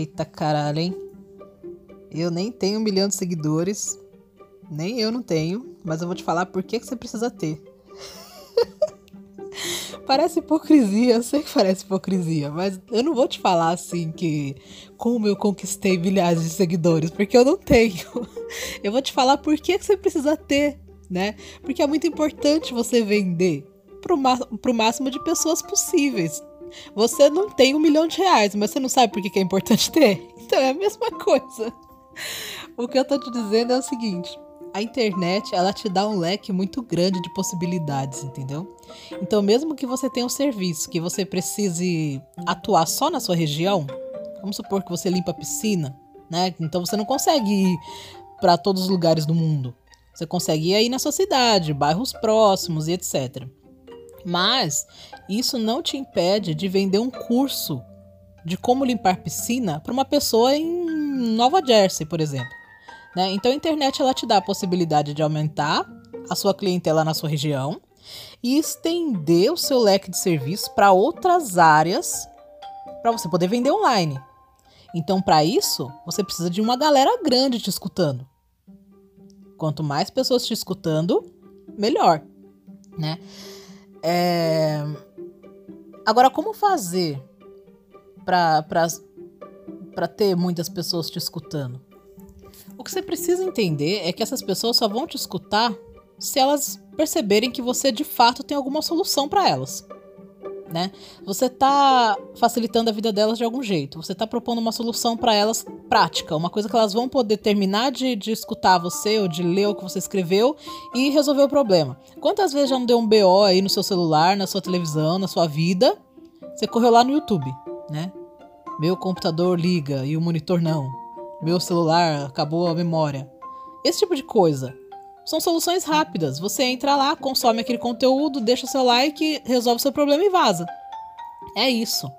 Eita caralho, hein? Eu nem tenho um milhão de seguidores. Nem eu não tenho. Mas eu vou te falar por que, você precisa ter. parece hipocrisia, eu sei que parece hipocrisia, mas eu não vou te falar assim que como eu conquistei milhares de seguidores, porque eu não tenho. Eu vou te falar por que, que você precisa ter, né? Porque é muito importante você vender pro, pro máximo de pessoas possíveis. Você não tem um milhão de reais, mas você não sabe por que, é importante ter? Então é a mesma coisa. O que eu tô te dizendo é o seguinte: a internet ela te dá um leque muito grande de possibilidades, entendeu? Então, mesmo que você tenha um serviço que você precise atuar só na sua região, vamos supor que você limpa a piscina, né? Então você não consegue ir para todos os lugares do mundo. Você consegue ir aí na sua cidade, bairros próximos e etc. Mas isso não te impede de vender um curso de como limpar piscina para uma pessoa em Nova Jersey, por exemplo. Né? Então a internet ela te dá a possibilidade de aumentar a sua clientela na sua região e estender o seu leque de serviços para outras áreas para você poder vender online. Então, para isso, você precisa de uma galera grande te escutando. Quanto mais pessoas te escutando, melhor, né? É... Agora, como fazer para ter muitas pessoas te escutando? O que você precisa entender é que essas pessoas só vão te escutar se elas perceberem que você de fato tem alguma solução para elas. Né? Você está facilitando a vida delas de algum jeito. Você está propondo uma solução para elas prática, uma coisa que elas vão poder terminar de, de escutar você ou de ler o que você escreveu e resolver o problema. Quantas vezes já não deu um BO aí no seu celular, na sua televisão, na sua vida? Você correu lá no YouTube, né? Meu computador liga e o monitor não meu celular acabou a memória. Esse tipo de coisa. São soluções rápidas. Você entra lá, consome aquele conteúdo, deixa seu like, resolve seu problema e vaza. É isso.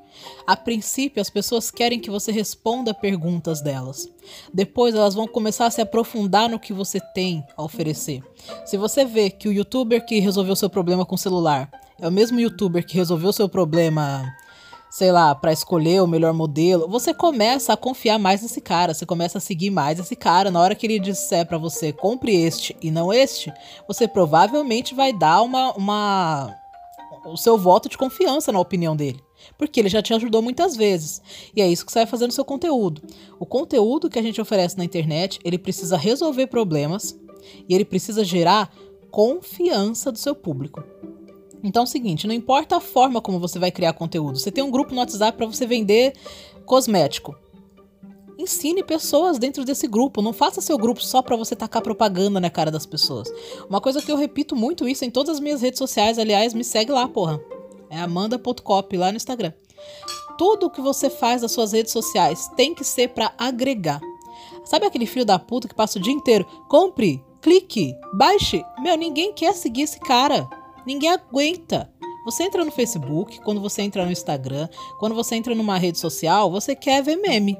A princípio, as pessoas querem que você responda perguntas delas. Depois, elas vão começar a se aprofundar no que você tem a oferecer. Se você vê que o youtuber que resolveu seu problema com o celular é o mesmo youtuber que resolveu seu problema sei lá, para escolher o melhor modelo, você começa a confiar mais nesse cara, você começa a seguir mais esse cara. Na hora que ele disser para você compre este e não este, você provavelmente vai dar uma, uma o seu voto de confiança na opinião dele. Porque ele já te ajudou muitas vezes. E é isso que você vai fazer no seu conteúdo. O conteúdo que a gente oferece na internet, ele precisa resolver problemas e ele precisa gerar confiança do seu público. Então é o seguinte, não importa a forma como você vai criar conteúdo. Você tem um grupo no WhatsApp para você vender cosmético. Ensine pessoas dentro desse grupo. Não faça seu grupo só para você tacar propaganda na cara das pessoas. Uma coisa que eu repito muito isso em todas as minhas redes sociais, aliás, me segue lá, porra. É amanda.cop lá no Instagram. Tudo que você faz nas suas redes sociais tem que ser para agregar. Sabe aquele filho da puta que passa o dia inteiro? Compre, clique, baixe. Meu, ninguém quer seguir esse cara. Ninguém aguenta. Você entra no Facebook, quando você entra no Instagram, quando você entra numa rede social, você quer ver meme.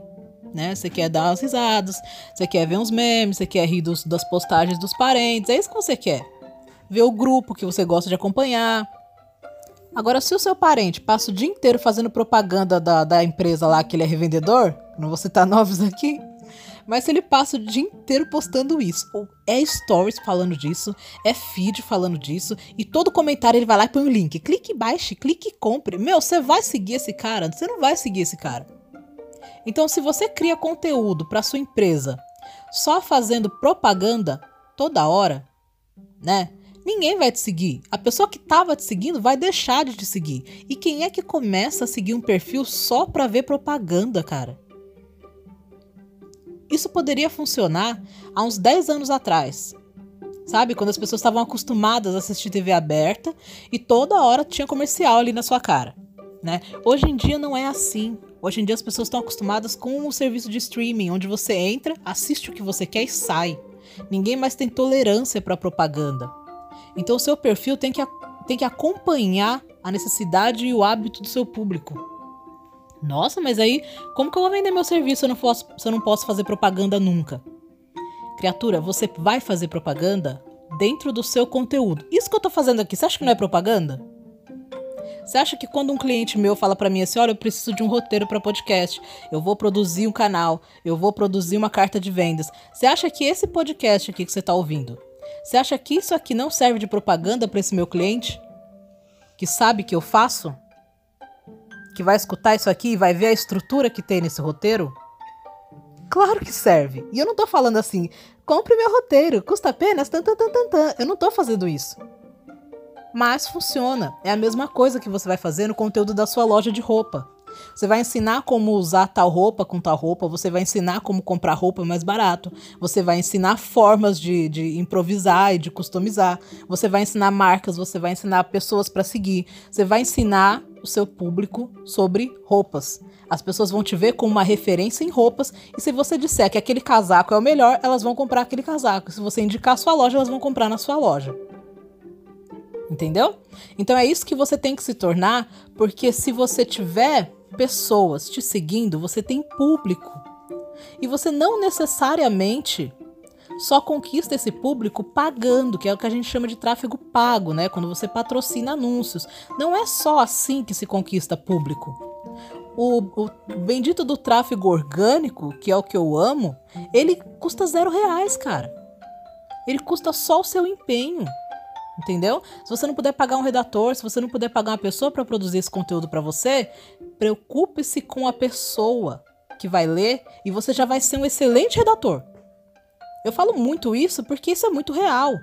Né? Você quer dar umas risadas, você quer ver uns memes, você quer rir dos, das postagens dos parentes, é isso que você quer. Ver o grupo que você gosta de acompanhar. Agora, se o seu parente passa o dia inteiro fazendo propaganda da, da empresa lá que ele é revendedor, não vou citar nomes aqui, mas ele passa o dia inteiro postando isso. É stories falando disso, é feed falando disso, e todo comentário ele vai lá e põe o um link. Clique, baixe, clique compre. Meu, você vai seguir esse cara? Você não vai seguir esse cara. Então, se você cria conteúdo para sua empresa só fazendo propaganda toda hora, né? Ninguém vai te seguir. A pessoa que estava te seguindo vai deixar de te seguir. E quem é que começa a seguir um perfil só para ver propaganda, cara? Isso poderia funcionar há uns 10 anos atrás. Sabe? Quando as pessoas estavam acostumadas a assistir TV aberta e toda hora tinha comercial ali na sua cara. Né? Hoje em dia não é assim. Hoje em dia as pessoas estão acostumadas com o serviço de streaming, onde você entra, assiste o que você quer e sai. Ninguém mais tem tolerância para propaganda. Então o seu perfil tem que, tem que acompanhar a necessidade e o hábito do seu público. Nossa, mas aí como que eu vou vender meu serviço se eu não posso, eu não posso fazer propaganda nunca? Criatura, você vai fazer propaganda dentro do seu conteúdo. Isso que eu tô fazendo aqui, você acha que não é propaganda? Você acha que quando um cliente meu fala para mim assim, olha, eu preciso de um roteiro para podcast, eu vou produzir um canal, eu vou produzir uma carta de vendas. Você acha que esse podcast aqui que você tá ouvindo, você acha que isso aqui não serve de propaganda para esse meu cliente? Que sabe que eu faço? Que vai escutar isso aqui e vai ver a estrutura que tem nesse roteiro? Claro que serve. E eu não tô falando assim, compre meu roteiro, custa apenas tan tan tan tan. Eu não tô fazendo isso. Mas funciona. É a mesma coisa que você vai fazer no conteúdo da sua loja de roupa. Você vai ensinar como usar tal roupa com tal roupa, você vai ensinar como comprar roupa mais barato, você vai ensinar formas de, de improvisar e de customizar, você vai ensinar marcas, você vai ensinar pessoas para seguir, você vai ensinar o seu público sobre roupas. As pessoas vão te ver como uma referência em roupas, e se você disser que aquele casaco é o melhor, elas vão comprar aquele casaco. Se você indicar a sua loja, elas vão comprar na sua loja. Entendeu? Então é isso que você tem que se tornar, porque se você tiver pessoas te seguindo, você tem público. E você não necessariamente só conquista esse público pagando, que é o que a gente chama de tráfego pago, né? Quando você patrocina anúncios. Não é só assim que se conquista público. O, o bendito do tráfego orgânico, que é o que eu amo, ele custa zero reais, cara. Ele custa só o seu empenho. Entendeu? Se você não puder pagar um redator, se você não puder pagar uma pessoa para produzir esse conteúdo para você, preocupe-se com a pessoa que vai ler e você já vai ser um excelente redator. Eu falo muito isso porque isso é muito real.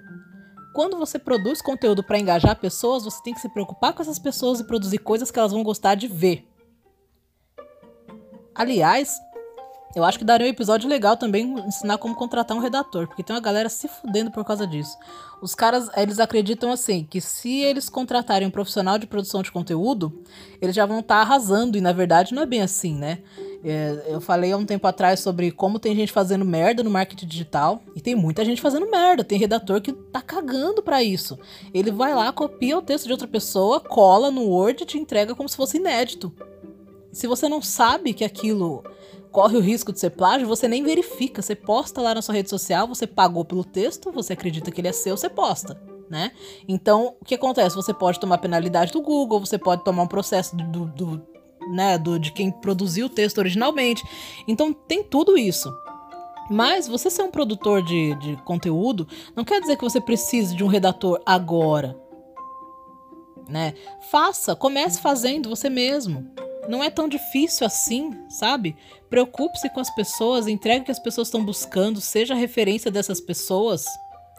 Quando você produz conteúdo para engajar pessoas, você tem que se preocupar com essas pessoas e produzir coisas que elas vão gostar de ver. Aliás, eu acho que daria um episódio legal também ensinar como contratar um redator, porque tem uma galera se fudendo por causa disso. Os caras, eles acreditam assim, que se eles contratarem um profissional de produção de conteúdo, eles já vão estar tá arrasando, e na verdade não é bem assim, né? É, eu falei há um tempo atrás sobre como tem gente fazendo merda no marketing digital, e tem muita gente fazendo merda. Tem redator que tá cagando para isso. Ele vai lá, copia o texto de outra pessoa, cola no Word e te entrega como se fosse inédito. Se você não sabe que aquilo corre o risco de ser plágio, você nem verifica. Você posta lá na sua rede social, você pagou pelo texto, você acredita que ele é seu, você posta. Né? Então, o que acontece? Você pode tomar penalidade do Google, você pode tomar um processo do, do, né, do, de quem produziu o texto originalmente. Então, tem tudo isso. Mas você ser um produtor de, de conteúdo não quer dizer que você precise de um redator agora. Né? Faça, comece fazendo você mesmo. Não é tão difícil assim, sabe? Preocupe-se com as pessoas, entregue o que as pessoas estão buscando, seja referência dessas pessoas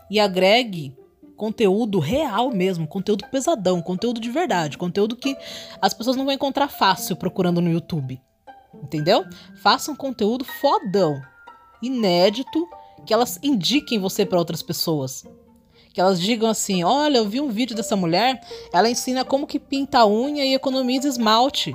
e agregue conteúdo real mesmo, conteúdo pesadão, conteúdo de verdade, conteúdo que as pessoas não vão encontrar fácil procurando no YouTube. Entendeu? Faça um conteúdo fodão, inédito, que elas indiquem você para outras pessoas. Que elas digam assim: "Olha, eu vi um vídeo dessa mulher, ela ensina como que pinta a unha e economiza esmalte".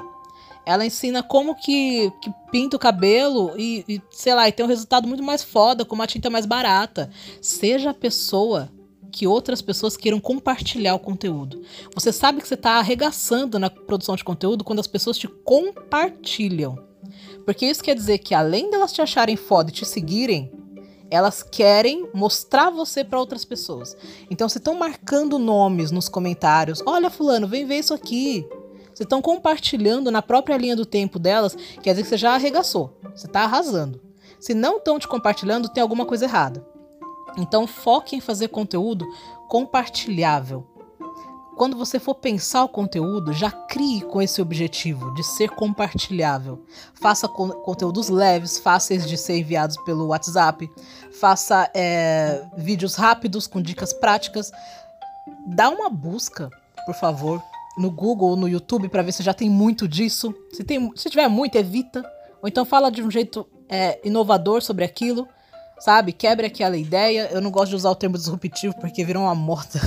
Ela ensina como que, que pinta o cabelo e, e, sei lá, e tem um resultado muito mais foda, com uma tinta mais barata. Seja a pessoa que outras pessoas queiram compartilhar o conteúdo. Você sabe que você está arregaçando na produção de conteúdo quando as pessoas te compartilham. Porque isso quer dizer que além delas te acharem foda e te seguirem, elas querem mostrar você para outras pessoas. Então, se estão marcando nomes nos comentários, olha fulano, vem ver isso aqui. Vocês estão compartilhando na própria linha do tempo delas, quer dizer que você já arregaçou. Você está arrasando. Se não estão te compartilhando, tem alguma coisa errada. Então foque em fazer conteúdo compartilhável. Quando você for pensar o conteúdo, já crie com esse objetivo de ser compartilhável. Faça con conteúdos leves, fáceis de ser enviados pelo WhatsApp. Faça é, vídeos rápidos com dicas práticas. Dá uma busca, por favor, no Google ou no YouTube para ver se já tem muito disso. Se, tem, se tiver muito, evita. Ou então fala de um jeito é, inovador sobre aquilo, sabe? Quebre aquela ideia. Eu não gosto de usar o termo disruptivo porque virou uma moda.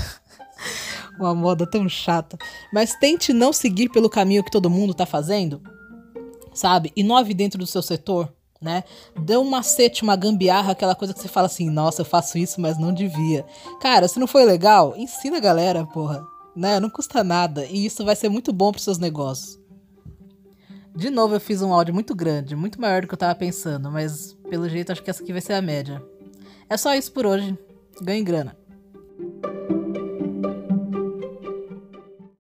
uma moda tão chata. Mas tente não seguir pelo caminho que todo mundo tá fazendo, sabe? Inove dentro do seu setor, né? Dê um macete, uma gambiarra, aquela coisa que você fala assim: nossa, eu faço isso, mas não devia. Cara, se não foi legal, ensina a galera, porra né? Não custa nada e isso vai ser muito bom para seus negócios. De novo, eu fiz um áudio muito grande, muito maior do que eu tava pensando, mas pelo jeito acho que essa aqui vai ser a média. É só isso por hoje. Ganhe grana.